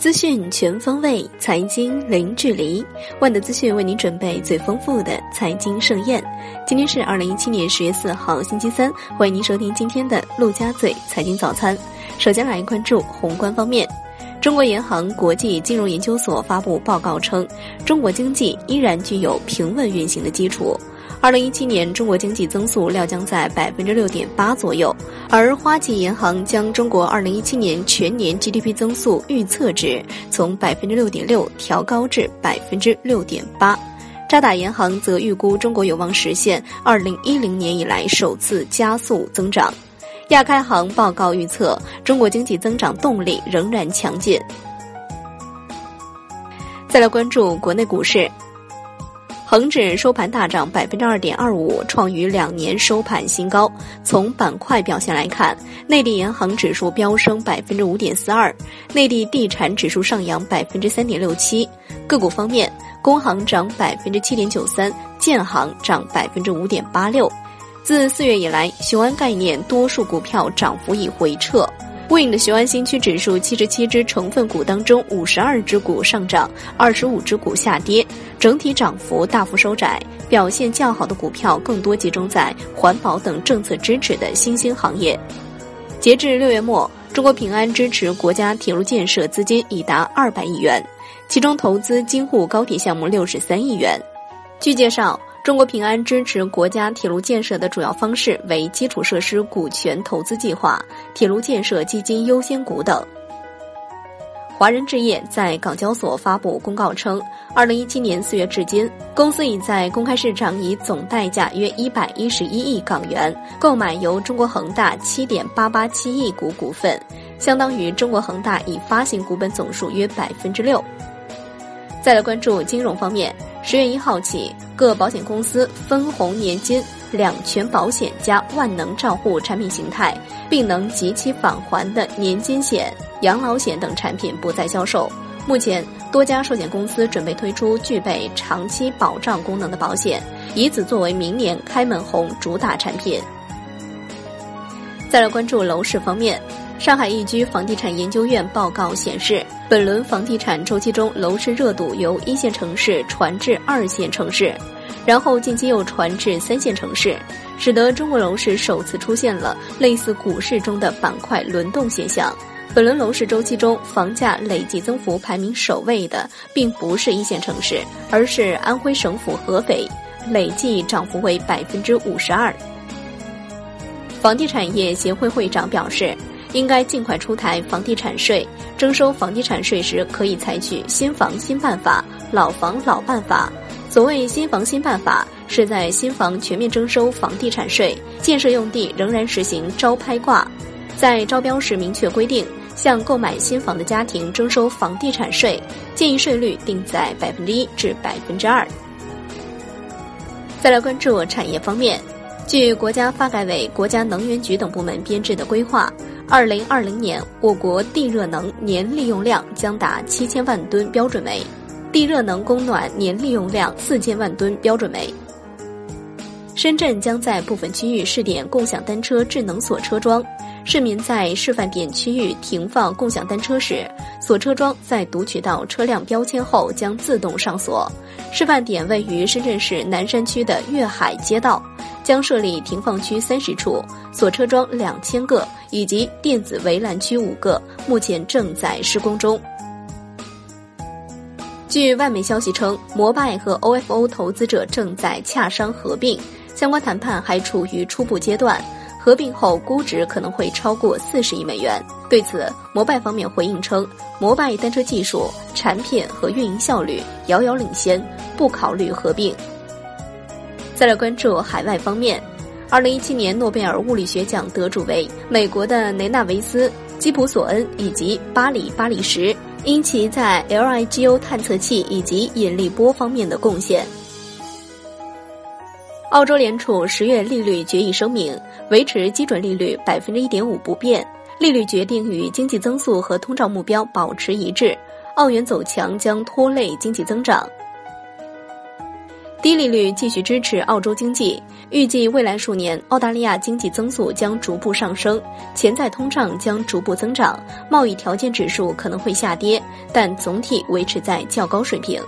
资讯全方位，财经零距离。万德资讯为您准备最丰富的财经盛宴。今天是二零一七年十月四号，星期三。欢迎您收听今天的陆家嘴财经早餐。首先来关注宏观方面，中国银行国际金融研究所发布报告称，中国经济依然具有平稳运行的基础。二零一七年中国经济增速料将在百分之六点八左右，而花旗银行将中国二零一七年全年 GDP 增速预测值从百分之六点六调高至百分之六点八。渣打银行则预估中国有望实现二零一零年以来首次加速增长。亚开行报告预测，中国经济增长动力仍然强劲。再来关注国内股市。恒指收盘大涨百分之二点二五，创于两年收盘新高。从板块表现来看，内地银行指数飙升百分之五点四二，内地地产指数上扬百分之三点六七。个股方面，工行涨百分之七点九三，建行涨百分之五点八六。自四月以来，雄安概念多数股票涨幅已回撤。Win 的雄安新区指数七十七只成分股当中，五十二只股上涨，二十五只股下跌，整体涨幅大幅收窄。表现较好的股票更多集中在环保等政策支持的新兴行业。截至六月末，中国平安支持国家铁路建设资金已达二百亿元，其中投资京沪高铁项目六十三亿元。据介绍。中国平安支持国家铁路建设的主要方式为基础设施股权投资计划、铁路建设基金优先股等。华人置业在港交所发布公告称，二零一七年四月至今，公司已在公开市场以总代价约一百一十一亿港元购买由中国恒大七点八八七亿股股份，相当于中国恒大已发行股本总数约百分之六。再来关注金融方面。十月一号起，各保险公司分红年金、两全保险加万能账户产品形态，并能及其返还的年金险、养老险等产品不再销售。目前，多家寿险公司准备推出具备长期保障功能的保险，以此作为明年开门红主打产品。再来关注楼市方面。上海易居房地产研究院报告显示，本轮房地产周期中，楼市热度由一线城市传至二线城市，然后近期又传至三线城市，使得中国楼市首次出现了类似股市中的板块轮动现象。本轮楼市周期中，房价累计增幅排名首位的，并不是一线城市，而是安徽省府合肥，累计涨幅为百分之五十二。房地产业协会会长表示。应该尽快出台房地产税，征收房地产税时可以采取新房新办法、老房老办法。所谓新房新办法，是在新房全面征收房地产税，建设用地仍然实行招拍挂，在招标时明确规定，向购买新房的家庭征收房地产税，建议税率定在百分之一至百分之二。再来关注产业方面，据国家发改委、国家能源局等部门编制的规划。二零二零年，我国地热能年利用量将达七千万吨标准煤，地热能供暖年利用量四千万吨标准煤。深圳将在部分区域试点共享单车智能锁车桩，市民在示范点区域停放共享单车时，锁车桩在读取到车辆标签后将自动上锁。示范点位于深圳市南山区的粤海街道。将设立停放区三十处，锁车桩两千个，以及电子围栏区五个，目前正在施工中。据外媒消息称，摩拜和 OFO 投资者正在洽商合并，相关谈判还处于初步阶段。合并后估值可能会超过四十亿美元。对此，摩拜方面回应称，摩拜单车技术、产品和运营效率遥遥领先，不考虑合并。再来关注海外方面，二零一七年诺贝尔物理学奖得主为美国的雷纳维斯、基普索恩以及巴里巴里什，因其在 LIGO 探测器以及引力波方面的贡献。澳洲联储十月利率决议声明，维持基准利率百分之一点五不变，利率决定与经济增速和通胀目标保持一致。澳元走强将拖累经济增长。低利率继续支持澳洲经济，预计未来数年澳大利亚经济增速将逐步上升，潜在通胀将逐步增长，贸易条件指数可能会下跌，但总体维持在较高水平。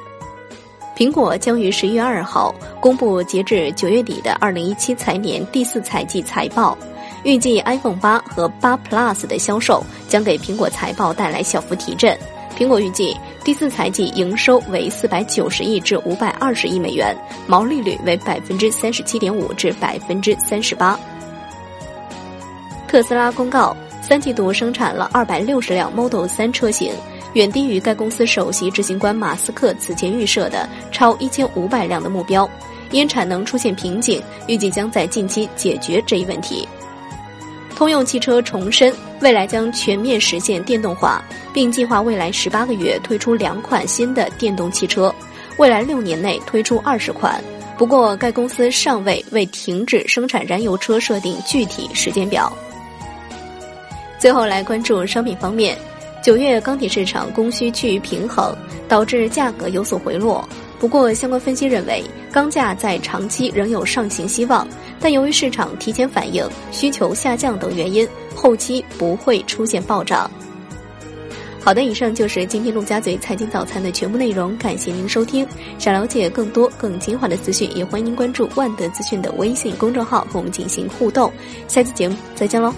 苹果将于十一月二号公布截至九月底的二零一七财年第四财季财报，预计 iPhone 八和八 Plus 的销售将给苹果财报带来小幅提振。苹果预计第四财季营收为四百九十亿至五百二十亿美元，毛利率为百分之三十七点五至百分之三十八。特斯拉公告，三季度生产了二百六十辆 Model 三车型，远低于该公司首席执行官马斯克此前预设的超一千五百辆的目标，因产能出现瓶颈，预计将在近期解决这一问题。通用汽车重申，未来将全面实现电动化，并计划未来十八个月推出两款新的电动汽车，未来六年内推出二十款。不过，该公司尚未为停止生产燃油车设定具体时间表。最后来关注商品方面，九月钢铁市场供需趋于平衡，导致价格有所回落。不过，相关分析认为，钢价在长期仍有上行希望。但由于市场提前反应、需求下降等原因，后期不会出现暴涨。好的，以上就是今天陆家嘴财经早餐的全部内容，感谢您收听。想了解更多更精华的资讯，也欢迎您关注万德资讯的微信公众号和我们进行互动。下期节目再见喽！